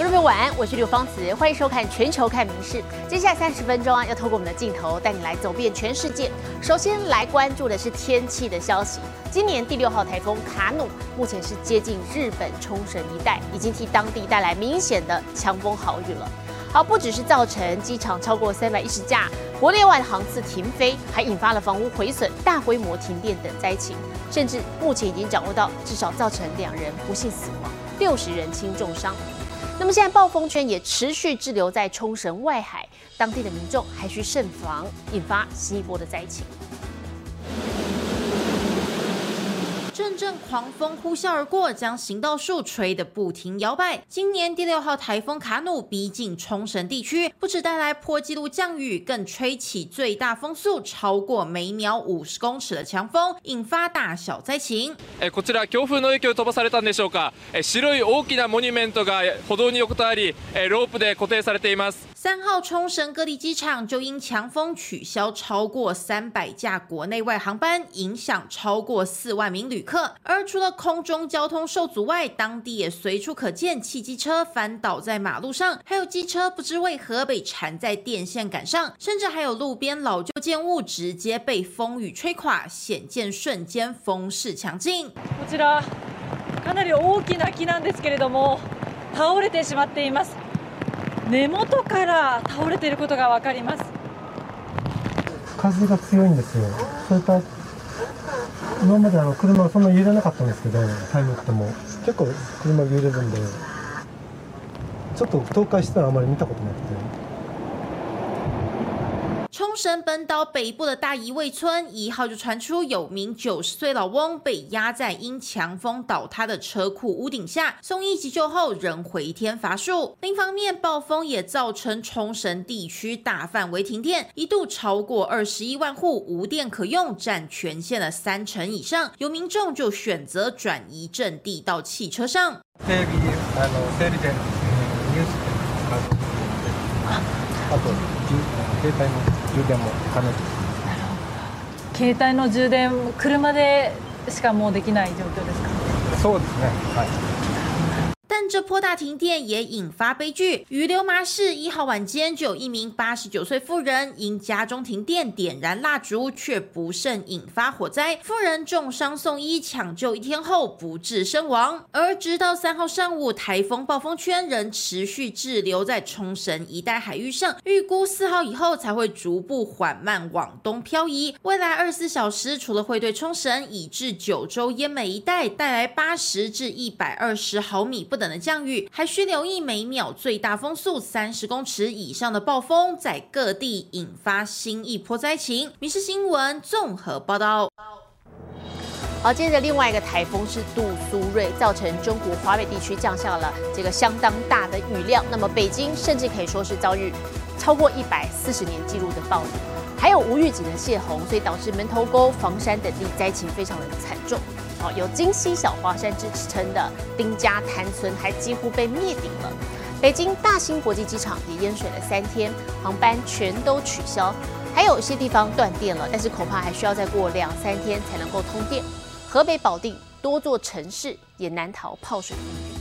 各位朋友晚安，我是刘芳慈，欢迎收看《全球看名事》。接下来三十分钟啊，要透过我们的镜头带你来走遍全世界。首先来关注的是天气的消息。今年第六号台风卡努目前是接近日本冲绳一带，已经替当地带来明显的强风豪雨了。好，不只是造成机场超过三百一十架国内外的航次停飞，还引发了房屋毁损、大规模停电等灾情，甚至目前已经掌握到至少造成两人不幸死亡，六十人轻重伤。那么现在暴风圈也持续滞留在冲绳外海，当地的民众还需慎防，引发新一波的灾情。阵阵狂风呼啸而过，将行道树吹得不停摇摆。今年第六号台风卡努逼近冲绳地区，不止带来破纪录降雨，更吹起最大风速超过每秒五十公尺的强风，引发大小灾情。えこちら強風の影響飛ばされたんでしょうか。え白い大きなモニュメントが歩道に横たわり、えロープで固定されています。三号冲绳各地机场就因强风取消超过三百架国内外航班，影响超过四万名旅客。 而除了空中交通受阻外，当地也随处可见汽机车翻倒在马路上，还有机车不知为何被缠在电线杆上，甚至还有路边老旧建物直接被风雨吹垮，显见瞬间风势强劲。こちらかなり大きな木なんですけれども倒れてしまっています根元から倒れていることがわかります風が強いんですよ。 今まであの車そんな揺れなかったんですけど、タイムっても結構車揺れるんで、ちょっと倒壊したらあまり見たことなくて。冲绳本岛北部的大宜味村一号就传出有名九十岁老翁被压在因强风倒塌的车库屋顶下，送医急救后仍回天乏术。另一方面，暴风也造成冲绳地区大范围停电，一度超过二十一万户无电可用，占全县的三成以上。有民众就选择转移阵地到汽车上。充電も可能携帯の充電車でしかもうできない状況ですか？そうですね。はい。但这波大停电也引发悲剧。于流麻市一号晚间，就有一名八十九岁妇人因家中停电点燃蜡烛，却不慎引发火灾。妇人重伤送医抢救一天后不治身亡。而直到三号上午，台风暴风圈仍持续滞留在冲绳一带海域上，预估四号以后才会逐步缓慢往东漂移。未来二十四小时，除了会对冲绳以至九州、奄美一带带来八十至一百二十毫米不等的降雨，还需留意每秒最大风速三十公尺以上的暴风，在各地引发新一波灾情。民事新闻综合报道。好，接着另外一个台风是杜苏芮，造成中国华北地区降下了这个相当大的雨量。那么北京甚至可以说是遭遇超过一百四十年记录的暴雨，还有无预警的泄洪，所以导致门头沟、房山等地灾情非常的惨重。哦，有京西小华山之称的丁家滩村还几乎被灭顶了。北京大兴国际机场也淹水了三天，航班全都取消，还有一些地方断电了，但是恐怕还需要再过两三天才能够通电。河北保定多座城市也难逃泡水命运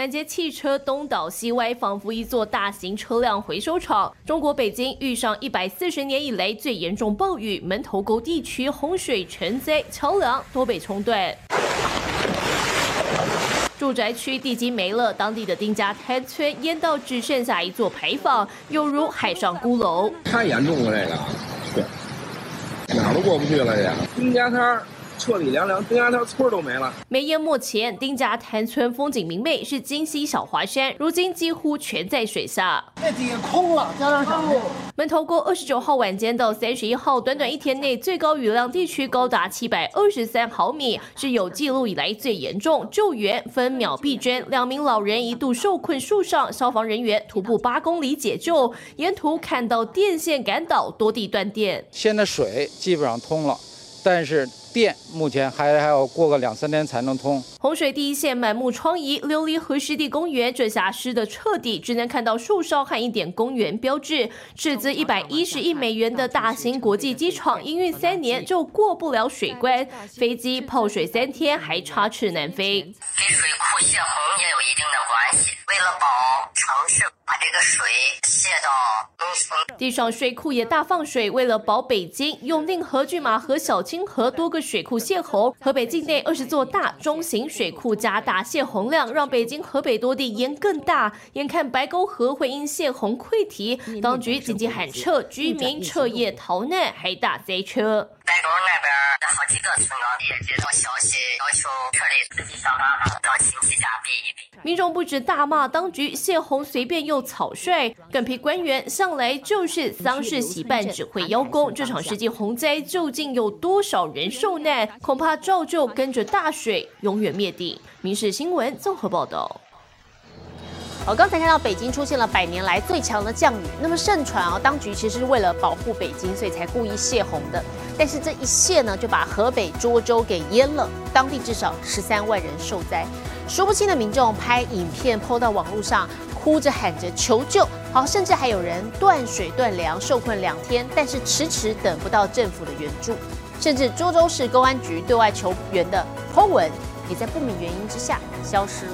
满街汽车东倒西歪，仿佛一座大型车辆回收厂。中国北京遇上一百四十年以来最严重暴雨，门头沟地区洪水成灾，桥梁都被冲断。住宅区地基没了，当地的丁家滩村淹到只剩下一座牌坊，犹如海上孤楼。太严重了，这个，对，哪儿都过不去了，这丁家滩儿彻底凉凉，丁家滩村都没了。没淹没前，丁家滩村风景明媚，是金溪小华山，如今几乎全在水下。那底下空了，加上小门头沟二十九号晚间到三十一号，短短一天内最高雨量地区高达七百二十三毫米，是有记录以来最严重。救援分秒必争，两名老人一度受困树上，消防人员徒步八公里解救，沿途看到电线杆倒，多地断电。现在水基本上通了，但是电目前还还要过个两三天才能通。洪水第一线满目疮痍，琉璃河湿地公园这下湿的彻底，只能看到树梢和一点公园标志。斥资一百一十亿美元的大型国际机场，营运三年就过不了水关，飞机泡水三天还插翅难飞。跟水库泄洪也有一定的关系。为了保城市，把这个水泄到。地上水库也大放水，为了保北京，永定河、拒马河、小清河多个水库泄洪。河北境内二十座大中型水库加大泄洪量，让北京、河北多地淹更大。眼看白沟河会因泄洪溃堤，当局紧急喊撤，居民彻夜逃难，还大塞车。那边好几个村庄也接到消息，要求撤离，自己想办法到亲戚家避一避。民众不止大骂当局泄洪随便又草率，更批官员向来就是丧事喜办只会邀功。这场世纪洪灾究竟有多少人受难？恐怕照旧跟着大水永远灭顶。民事新闻综合报道。好，刚才看到北京出现了百年来最强的降雨，那么盛传啊，当局其实是为了保护北京，所以才故意泄洪的。但是这一泄呢，就把河北涿州给淹了，当地至少十三万人受灾。数不清的民众拍影片抛到网络上，哭着喊着求救。好，甚至还有人断水断粮，受困两天，但是迟迟等不到政府的援助。甚至涿州市公安局对外求援的 Po 文，也在不明原因之下消失了。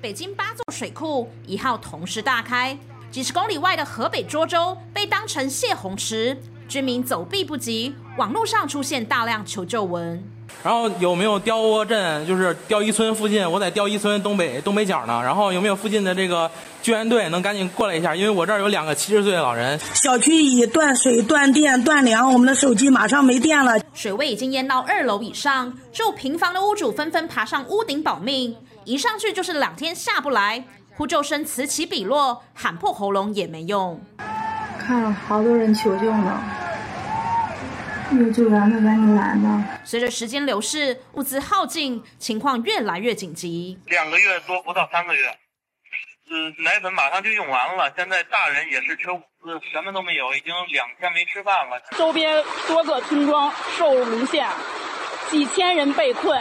北京八座水库一号同时大开，几十公里外的河北涿州被当成泄洪池，居民走避不及，网络上出现大量求救文。然后有没有刁窝镇，就是刁一村附近，我在刁一村东北东北角呢。然后有没有附近的这个救援队能赶紧过来一下？因为我这儿有两个七十岁的老人。小区已断水、断电、断粮，我们的手机马上没电了。水位已经淹到二楼以上，住平房的屋主纷纷爬上屋顶保命。一上去就是两天下不来，呼救声此起彼落，喊破喉咙也没用。看了好多人求救呢，有救援的赶紧来吧。随着时间流逝，物资耗尽，情况越来越紧急。两个月多不到三个月，嗯，奶粉马上就用完了，现在大人也是缺物资，什么都没有，已经两天没吃饭了。周边多个村庄受沦陷，几千人被困。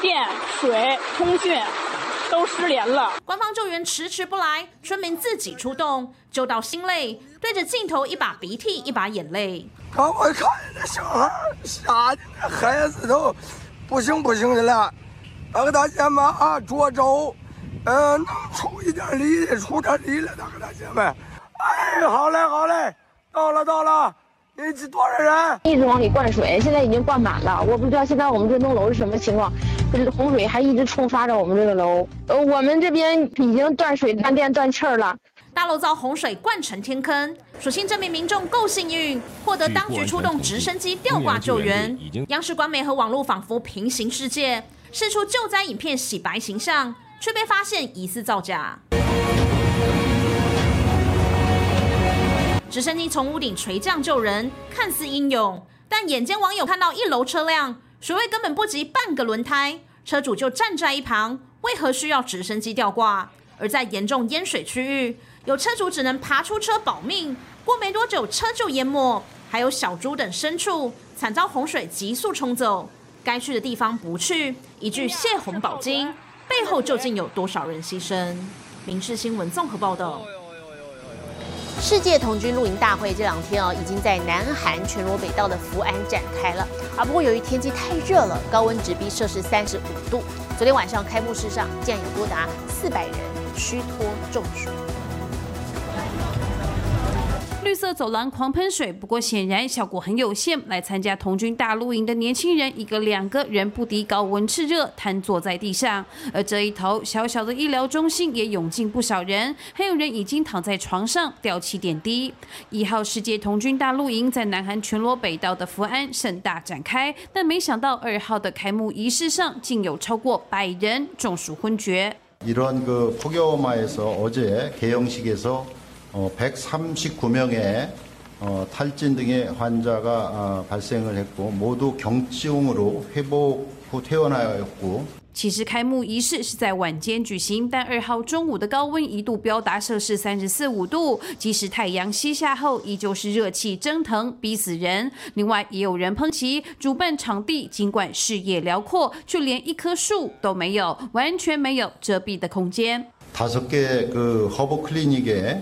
电、水、通讯都失联了，官方救援迟迟不来，村民自己出动，救到心累，对着镜头一把鼻涕一把眼泪。刚我看那小孩吓的那孩子都不行不行的了，那个大姐们啊，涿州，嗯，能出一点力的出点力了，那个大姐们，哎，好嘞好嘞，到了到了。多少人？一直往里灌水，现在已经灌满了。我不知道现在我们这栋楼是什么情况，这洪水还一直冲刷着我们这个楼。呃，我们这边已经断水、断电、断气儿了。大楼遭洪水灌成天坑，所幸这名民众够幸运，获得当局出动直升机吊挂救援。央视官媒和网络仿佛平行世界，试出救灾影片洗白形象，却被发现疑似造假。直升机从屋顶垂降救人，看似英勇，但眼尖网友看到一楼车辆水位根本不及半个轮胎，车主就站在一旁，为何需要直升机吊挂？而在严重淹水区域，有车主只能爬出车保命，过没多久车就淹没，还有小猪等牲畜惨遭洪水急速冲走，该去的地方不去，一句泄洪保金，背后究竟有多少人牺牲？民事新闻综合报道。世界童军露营大会这两天哦，已经在南韩全罗北道的福安展开了啊。不过由于天气太热了，高温直逼摄氏三十五度，昨天晚上开幕式上竟然有多达四百人虚脱中暑。绿色走廊狂喷水，不过显然效果很有限。来参加童军大露营的年轻人，一个两个人不敌高温炽热，瘫坐在地上。而这一头小小的医疗中心也涌进不少人，还有人已经躺在床上吊起点滴。一号世界童军大露营在南韩全罗北道的福安盛大展开，但没想到二号的开幕仪式上，竟有超过百人中暑昏厥。이런그폭염화에서어제개영식에서 어, 139명의 어, 탈진 등의 환자가 어, 발생을 했고 모두 경증으로 회복 후 퇴원하였고 其实开幕仪式是在晚间举行，但二号中午的高温一度飙达摄氏三十四五度，即使太阳西下后，依旧是热气蒸腾，逼死人。另外，也有人抨击主办场地尽管视野辽阔，却连一棵树都没有，完全没有遮蔽的空间。 다섯 개 그 허브 클리닉에 에,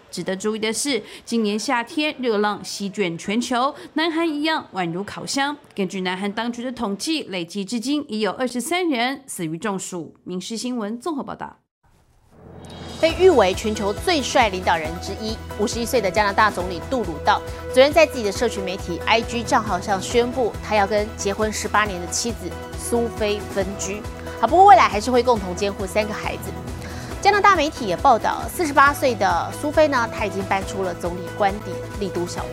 值得注意的是，今年夏天热浪席卷全球，南韩一样宛如烤箱。根据南韩当局的统计，累计至今已有二十三人死于中暑。民事新闻综合报道。被誉为全球最帅领导人之一，五十一岁的加拿大总理杜鲁道，昨天在自己的社群媒体 IG 账号上宣布，他要跟结婚十八年的妻子苏菲分居。好，不过未来还是会共同监护三个孩子。加拿大媒体也报道，四十八岁的苏菲呢，她已经搬出了总理官邸丽都小屋。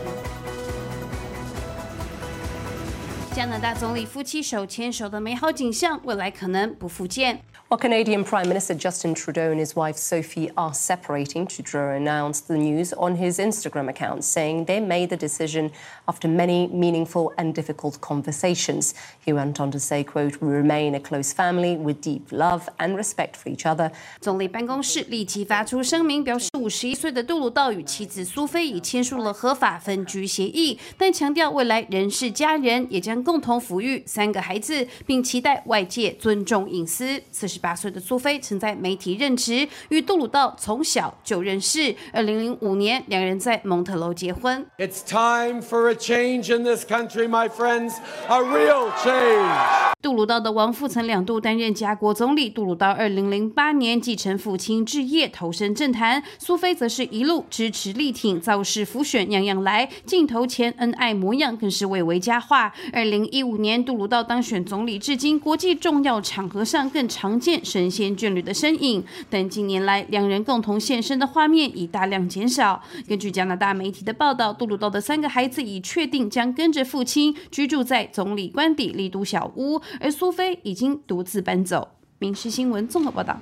加拿大总理夫妻手牵手的美好景象，未来可能不复见。While Canadian Prime Minister Justin Trudeau and his wife Sophie are separating, Trudeau announced the news on his Instagram account, saying they made the decision after many meaningful and difficult conversations. He went on to say, quote, We remain a close family with deep love and respect for each other. 总理办公室立即发出声明，表示五十一岁的杜鲁道与妻子苏菲已签署了合法分居协议，但强调未来仍是家人，也将共同抚育三个孩子，并期待外界尊重隐私。四 十八岁的苏菲曾在媒体任职，与杜鲁道从小就认识。二零零五年，两人在蒙特楼结婚。It's time for a change in this country, my friends, a real change. 杜鲁道的亡父曾两度担任加国总理。杜鲁道二零零八年继承父亲置业，投身政坛。苏菲则是一路支持力挺，造势浮选，样样来。镜头前恩爱模样更是蔚为佳话。二零一五年，杜鲁道当选总理，至今国际重要场合上更常见神仙眷侣的身影。但近年来，两人共同现身的画面已大量减少。根据加拿大媒体的报道，杜鲁道的三个孩子已确定将跟着父亲居住在总理官邸丽都小屋。而苏菲已经独自搬走。民事新闻综合报道。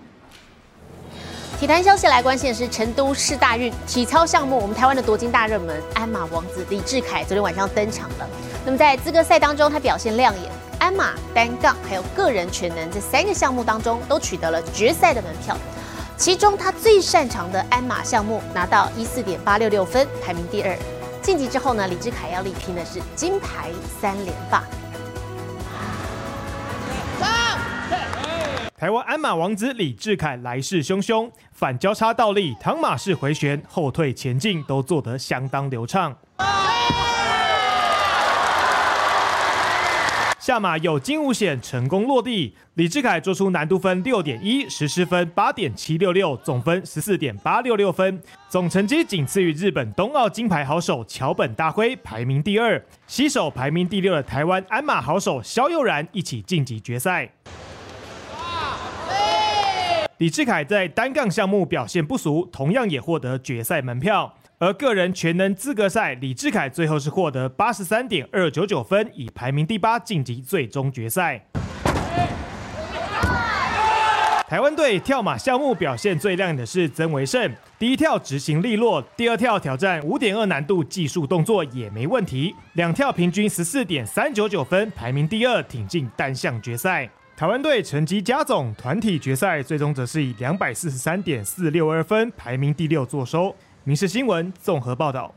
体坛消息来关心的是成都市大运体操项目，我们台湾的夺金大热门鞍马王子李志凯昨天晚上登场了。那么在资格赛当中，他表现亮眼，鞍马、单杠还有个人全能这三个项目当中都取得了决赛的门票。其中他最擅长的鞍马项目拿到一四点八六六分，排名第二。晋级之后呢，李志凯要力拼的是金牌三连霸。台湾鞍马王子李志凯来势汹汹，反交叉倒立、躺马式回旋、后退前进都做得相当流畅。下马有惊无险，成功落地。李志凯做出难度分六点一，实施分八点七六六，总分十四点八六六分，总成绩仅次于日本冬奥金牌好手桥本大辉，排名第二。西手排名第六的台湾鞍马好手萧佑然一起晋级决赛。李志凯在单杠项目表现不俗，同样也获得决赛门票。而个人全能资格赛，李志凯最后是获得八十三点二九九分，以排名第八晋级最终决赛。台湾队跳马项目表现最亮眼的是曾维胜，第一跳执行利落，第二跳挑战五点二难度技术动作也没问题，两跳平均十四点三九九分，排名第二，挺进单项决赛。台湾队成绩加总，团体决赛最终则是以两百四十三点四六二分，排名第六坐收。民事新闻综合报道。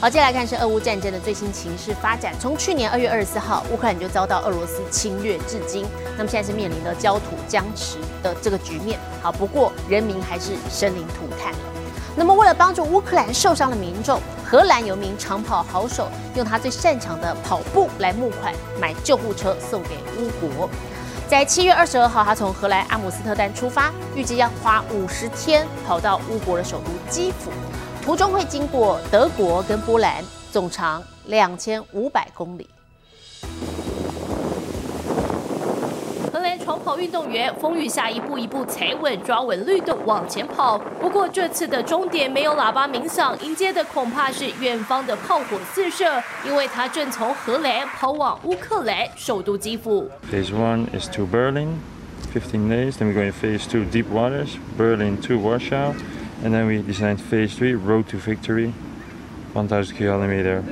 好，接下来看是俄乌战争的最新情势发展。从去年二月二十四号，乌克兰就遭到俄罗斯侵略至今，那么现在是面临的焦土僵持的这个局面。好，不过人民还是生灵涂炭了。那么为了帮助乌克兰受伤的民众，荷兰有名长跑好手用他最擅长的跑步来募款买救护车送给乌国。在七月二十二号，他从荷兰阿姆斯特丹出发，预计要花五十天跑到乌国的首都基辅，途中会经过德国跟波兰，总长两千五百公里。荷兰长跑运动员风雨下一步一步踩稳抓稳律动往前跑。不过这次的终点没有喇叭鸣响，迎接的恐怕是远方的炮火四射，因为他正从荷兰跑往乌克兰首都基辅。Phase one is to Berlin, 15 days. Then we're going to phase two, deep waters, Berlin to Warsaw, and then we designed phase three, road to victory, 1,000 kilometer,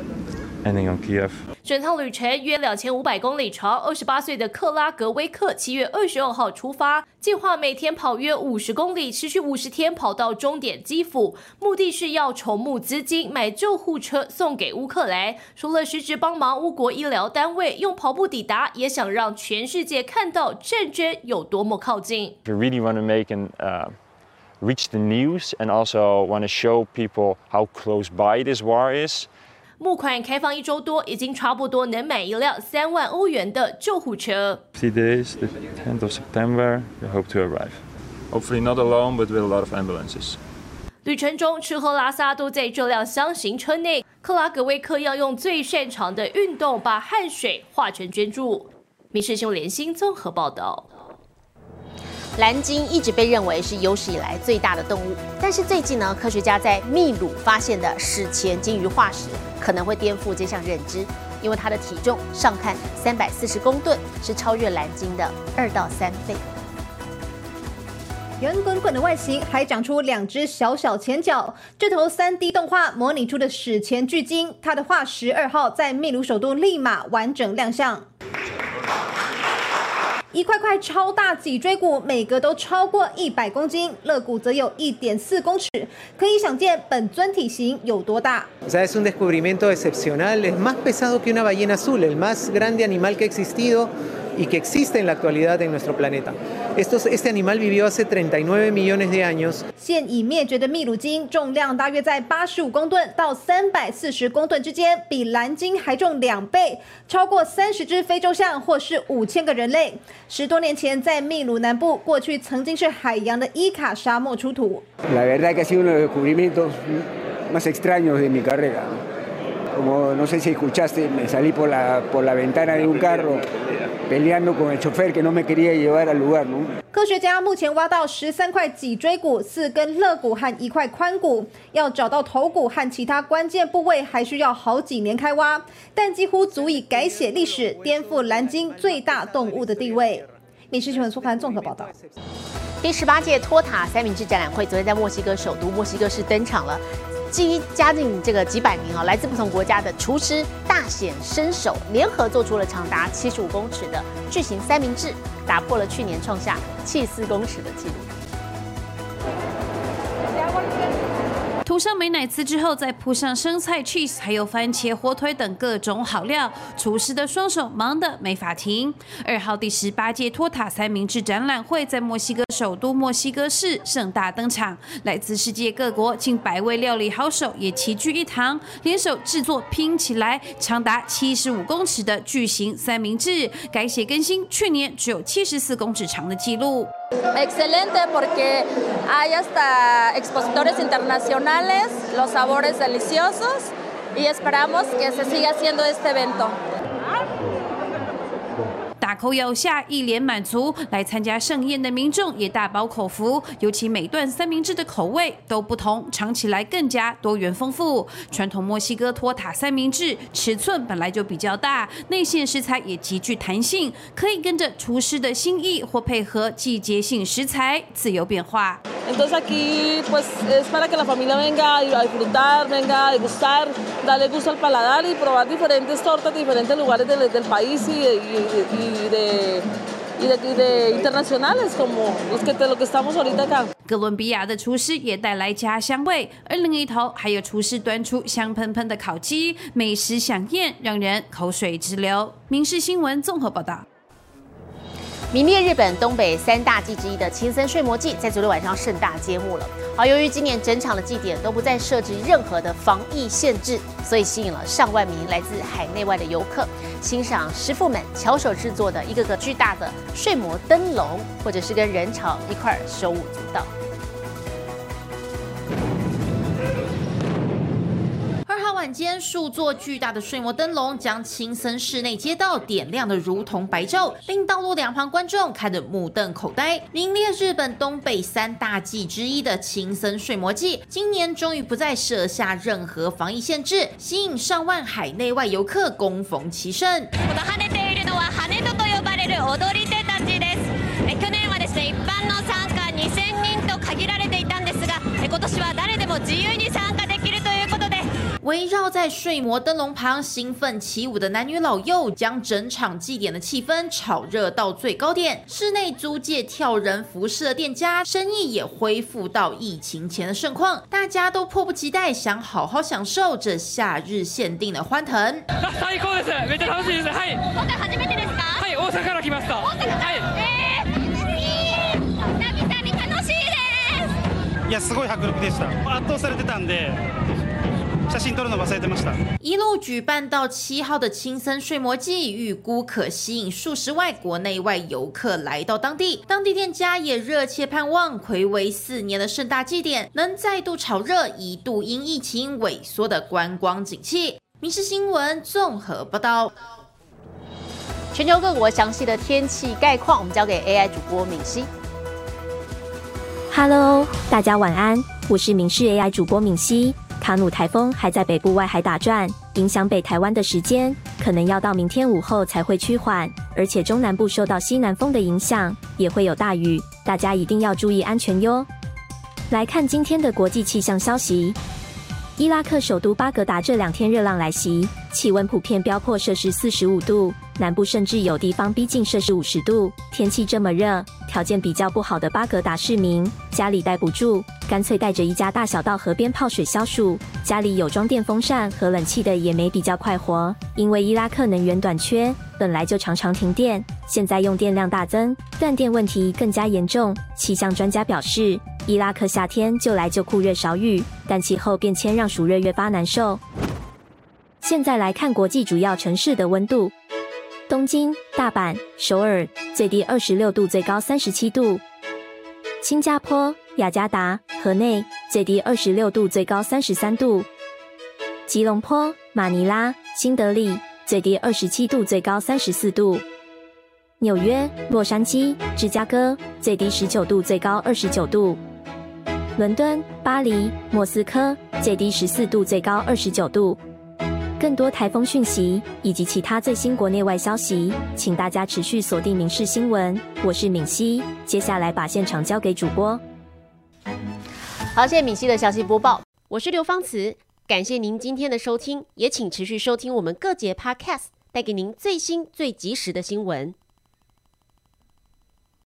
ending on Kiev. 整趟旅程约两千五百公里长。二十八岁的克拉格威克七月二十二号出发，计划每天跑约五十公里，持续五十天，跑到终点基辅。目的是要筹募资金买救护车送给乌克兰。除了实质帮忙乌国医疗单位用跑步抵达，也想让全世界看到战争有多么靠近。We really want to make an uh, reach the news and also want to show people how close by this war is. 募款开放一周多，已经差不多能买一辆三万欧元的救护车。Three days, the 10th of September, we hope to arrive. Hopefully not alone, but with a lot of ambulances. 旅程中吃喝拉撒都在这辆箱型车内。克拉格威克要用最擅长的运动把汗水化成捐助。民事新闻联新综合报道。蓝鲸一直被认为是有史以来最大的动物，但是最近呢，科学家在秘鲁发现的史前鲸鱼化石可能会颠覆这项认知，因为它的体重上看三百四十公吨，是超越蓝鲸的二到三倍。圆滚滚的外形还长出两只小小前脚，这头 3D 动画模拟出的史前巨鲸，它的化石二号在秘鲁首都利马完整亮相。一块块超大脊椎骨，每个都超过一百公斤，肋骨则有一点四公尺，可以想见本尊体型有多大。Es un descubrimiento excepcional, es más pesado que una ballena azul, el más grande animal que ha existido y que existe en la actualidad en nuestro planeta. Estos, este animal vivió hace 39 millones de años. 现已灭绝的秘鲁鲸重量大约在八十五公吨到三百四十公吨之间，比蓝鲸还重两倍，超过三十只非洲象或是五千个人类。十多年前，在秘鲁南部，过去曾经是海洋的伊卡沙漠出土。 La verdad que ha sido uno de los descubrimientos más extraños de mi carrera. Como no sé si escuchaste, me salí por la, por la ventana de un carro Peleando con el chofer que no me quería llevar al lugar, ¿no? 科学家目前挖到十三块脊椎骨、四根肋骨和一块髋骨，要找到头骨和其他关键部位，还需要好几年开挖，但几乎足以改写历史，颠覆蓝鲸最大动物的地位。民事新闻速看综合报道。第十八届托塔三明治展览会昨天在墨西哥首都墨西哥市登场了。基于嘉定这个几百名啊，来自不同国家的厨师大显身手，联合做出了长达七十五公尺的巨型三明治，打破了去年创下七四公尺的纪录。上美乃滋之后，再铺上生菜、cheese，还有番茄、火腿等各种好料，厨师的双手忙得没法停。二号第十八届托塔三明治展览会在墨西哥首都墨西哥市盛大登场，来自世界各国近百位料理好手也齐聚一堂，联手制作拼起来长达七十五公尺的巨型三明治，改写更新去年只有七十四公尺长的纪录。Exelente porque hay hasta expositores internacionales, los sabores deliciosos y esperamos que se siga haciendo este evento. 大口咬下，一脸满足。来参加盛宴的民众也大饱口福，尤其每段三明治的口味都不同，尝起来更加多元丰富。传统墨西哥托塔三明治尺寸本来就比较大，内馅食材也极具弹性，可以跟着厨师的心意或配合季节性食材自由变化。Entonces aquí pues es para que la familia venga a disfrutar, venga a degustar, darle gusto al paladar y probar diferentes tortas de diferentes lugares del, del país y, y, y 哥伦比亚的厨师也带来家乡味，而另一头还有厨师端出香喷喷的烤鸡，美食飨宴让人口水直流。民事新闻综合报道。名列日本东北三大祭之一的青森睡魔祭，在昨天晚上盛大揭幕了。而由于今年整场的祭典都不再设置任何的防疫限制，所以吸引了上万名来自海内外的游客，欣赏师傅们巧手制作的一个个巨大的睡魔灯笼，或者是跟人潮一块手舞足蹈。间，数座巨大的睡魔灯笼将青森市内街道点亮的如同白昼，令道路两旁观众看得目瞪口呆。名列日本东北三大祭之一的青森睡魔祭，今年终于不再设下任何防疫限制，吸引上万海内外游客恭逢其盛。去年はですね一般の参加2000人と限られていたんですが今年は誰でも自由に参加 围绕在睡魔灯笼旁兴奋起舞的男女老幼，将整场祭典的气氛炒热到最高点。室内租借跳人服饰的店家生意也恢复到疫情前的盛况，大家都迫不及待想好好享受这夏日限定的欢腾。最高です。めっちゃ楽しいです。はい。今回初めてですか？はい、大阪から来ました。大阪から。はい。いやすごい迫力でした圧倒されてたんで 写真撮るの忘れてました一路举办到七号的青森睡魔祭，预估可吸引数十万国内外游客来到当地。当地店家也热切盼望，魁违四年的盛大祭典能再度炒热一度因疫情萎缩的观光景气。民事新闻综合报道。全球各国详细的天气概况，我们交给 AI 主播敏熙。Hello，大家晚安，我是明视 AI 主播敏熙。 卡努台风还在北部外海打转，影响北台湾的时间可能要到明天午后才会趋缓，而且中南部受到西南风的影响，也会有大雨，大家一定要注意安全哟。来看今天的国际气象消息。伊拉克首都巴格达这两天热浪来袭，气温普遍飙破摄氏四十五度，南部甚至有地方逼近摄氏五十度。天气这么热，条件比较不好的巴格达市民家里待不住，干脆带着一家大小到河边泡水消暑。家里有装电风扇和冷气的也没比较快活，因为伊拉克能源短缺，本来就常常停电，现在用电量大增，断电问题更加严重。气象专家表示。伊拉克夏天就来就酷热少雨，但气候变迁让暑热越发难受。现在来看国际主要城市的温度：东京、大阪、首尔最低二十六度，最高三十七度；新加坡、雅加达、河内最低二十六度，最高三十三度；吉隆坡、马尼拉、新德里最低二十七度，最高三十四度；纽约、洛杉矶、芝加哥最低十九度，最高二十九度。伦敦、巴黎、莫斯科最低十四度，最高二十九度。更多台风讯息以及其他最新国内外消息，请大家持续锁定《民事新闻》。我是敏熙，接下来把现场交给主播。好，谢谢敏熙的消息播报。我是刘芳慈，感谢您今天的收听，也请持续收听我们各节 Podcast，带给您最新最及时的新闻。